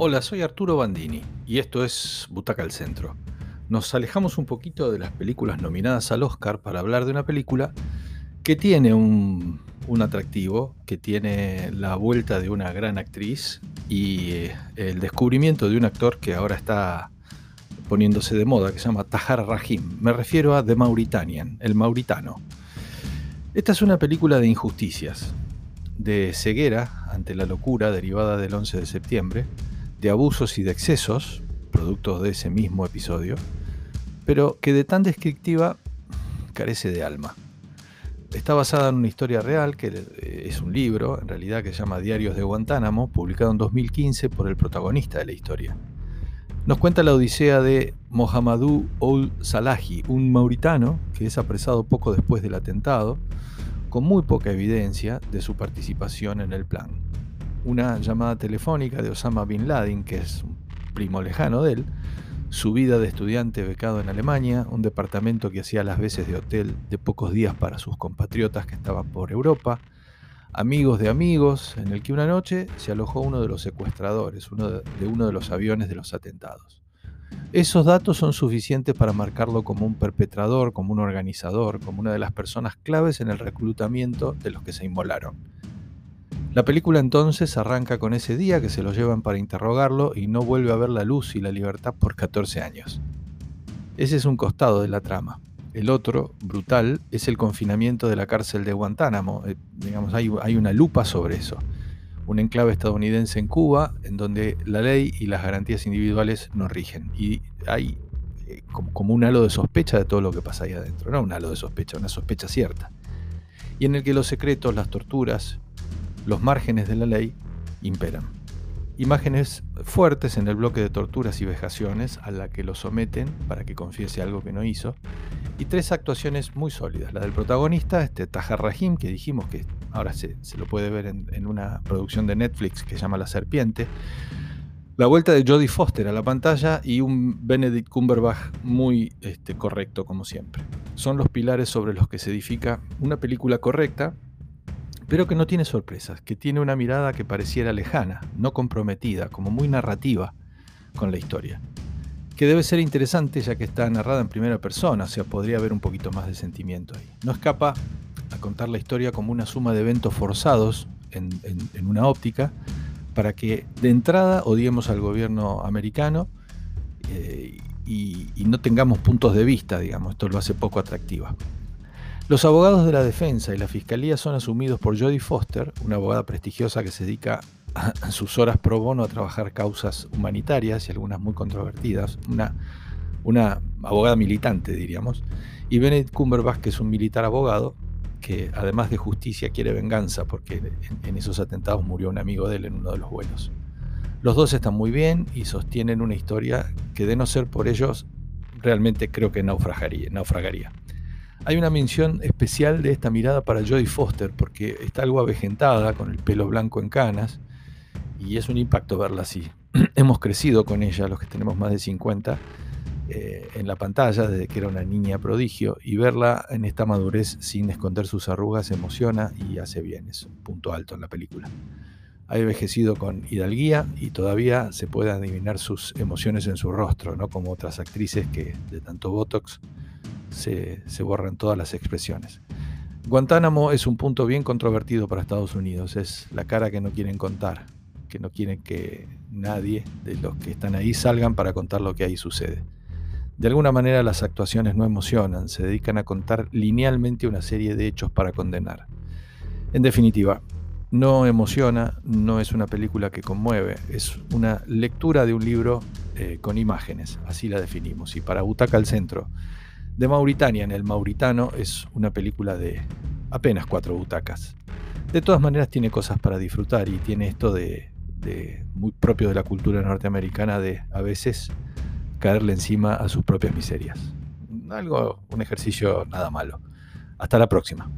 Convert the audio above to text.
Hola, soy Arturo Bandini y esto es Butaca al Centro. Nos alejamos un poquito de las películas nominadas al Oscar para hablar de una película que tiene un, atractivo, que tiene la vuelta de una gran actriz y eh, el descubrimiento de un actor que ahora está poniéndose de moda, que se llama Tahar Rahim. Me refiero a The Mauritanian, el mauritano. Esta es una película de injusticias, de ceguera ante la locura derivada del 11 de septiembre, de abusos y de excesos, productos de ese mismo episodio, pero que de tan descriptiva carece de alma. Está basada en una historia real, que es un libro, en realidad, que se llama Diarios de Guantánamo, publicado en 2015 por el protagonista de la historia. Nos cuenta la odisea de Mohamedou Ould Salahi, un mauritano que es apresado poco después del atentado, con muy poca evidencia de su participación en el plan. Una llamada telefónica de Osama Bin Laden, que es un primo lejano de él, su vida de estudiante becado en Alemania, un departamento que hacía las veces de hotel de pocos días para sus compatriotas que estaban por Europa, amigos de amigos, en el que una noche se alojó uno de los secuestradores, uno de, uno de los aviones de los atentados. Esos datos son suficientes para marcarlo como un perpetrador, como un organizador, como una de las personas claves en el reclutamiento de los que se inmolaron. La película entonces arranca con ese día que se lo llevan para interrogarlo y no vuelve a ver la luz y la libertad por 14 años. Ese es un costado de la trama. El otro, brutal, es el confinamiento de la cárcel de Guantánamo. Eh, digamos, hay, hay una lupa sobre eso. Un enclave estadounidense en Cuba en donde la ley y las garantías individuales no rigen. Y hay eh, como, como, un halo de sospecha de todo lo que pasa ahí adentro. No un halo de sospecha, una sospecha cierta. Y en el que los secretos, las torturas, los márgenes de la ley imperan imágenes fuertes en el bloque de torturas y vejaciones a la que lo someten para que confiese algo que no hizo, y tres actuaciones muy sólidas. La del protagonista, este Tahar Rahim, que dijimos que ahora se, lo puede ver en, una producción de Netflix que se llama La Serpiente, la vuelta de Jodie Foster a la pantalla y un Benedict Cumberbatch muy este, correcto como siempre. Son los pilares sobre los que se edifica una película correcta pero que no tiene sorpresas, que tiene una mirada que pareciera lejana, no comprometida, como muy narrativa con la historia. Que debe ser interesante ya que está narrada en primera persona, o sea, podría haber un poquito más de sentimiento ahí. No escapa a contar la historia como una suma de eventos forzados en, una óptica para que de entrada odiemos al gobierno americano eh, y, y no tengamos puntos de vista, digamos, esto lo hace poco atractiva. Los abogados de la defensa y la fiscalía son asumidos por Jodie Foster, una abogada prestigiosa que se dedica a sus horas pro bono a trabajar causas humanitarias y algunas muy controvertidas, una, abogada militante, diríamos, y Benedict Cumberbatch, que es un militar abogado, que además de justicia quiere venganza porque en, esos atentados murió un amigo de él en uno de los vuelos. Los dos están muy bien y sostienen una historia que de no ser por ellos realmente creo que naufragaría. Hay una mención especial de esta mirada para Jodie Foster, porque está algo avejentada, con el pelo blanco en canas, y es un impacto verla así. Hemos crecido con ella, los que tenemos más de 50, eh, en la pantalla desde que era una niña prodigio, y verla en esta madurez sin esconder sus arrugas emociona y hace bien, es un punto alto en la película. Ha envejecido con hidalguía y todavía se puede adivinar sus emociones en su rostro, no como otras actrices que de tanto Botox se, borran todas las expresiones. Guantánamo es un punto bien controvertido para Estados Unidos, es la cara que no quieren contar, que no quieren que nadie de los que están ahí salgan para contar lo que ahí sucede. De alguna manera las actuaciones no emocionan, se dedican a contar linealmente una serie de hechos para condenar. En definitiva, no emociona, no es una película que conmueve, es una lectura de un libro eh, con imágenes, así la definimos. Y para Butaca al Centro, de Mauritania en el Mauritano es una película de apenas cuatro butacas. De todas maneras tiene cosas para disfrutar y tiene esto de, de muy propio de la cultura norteamericana de a veces caerle encima a sus propias miserias. Algo, un ejercicio nada malo. Hasta la próxima.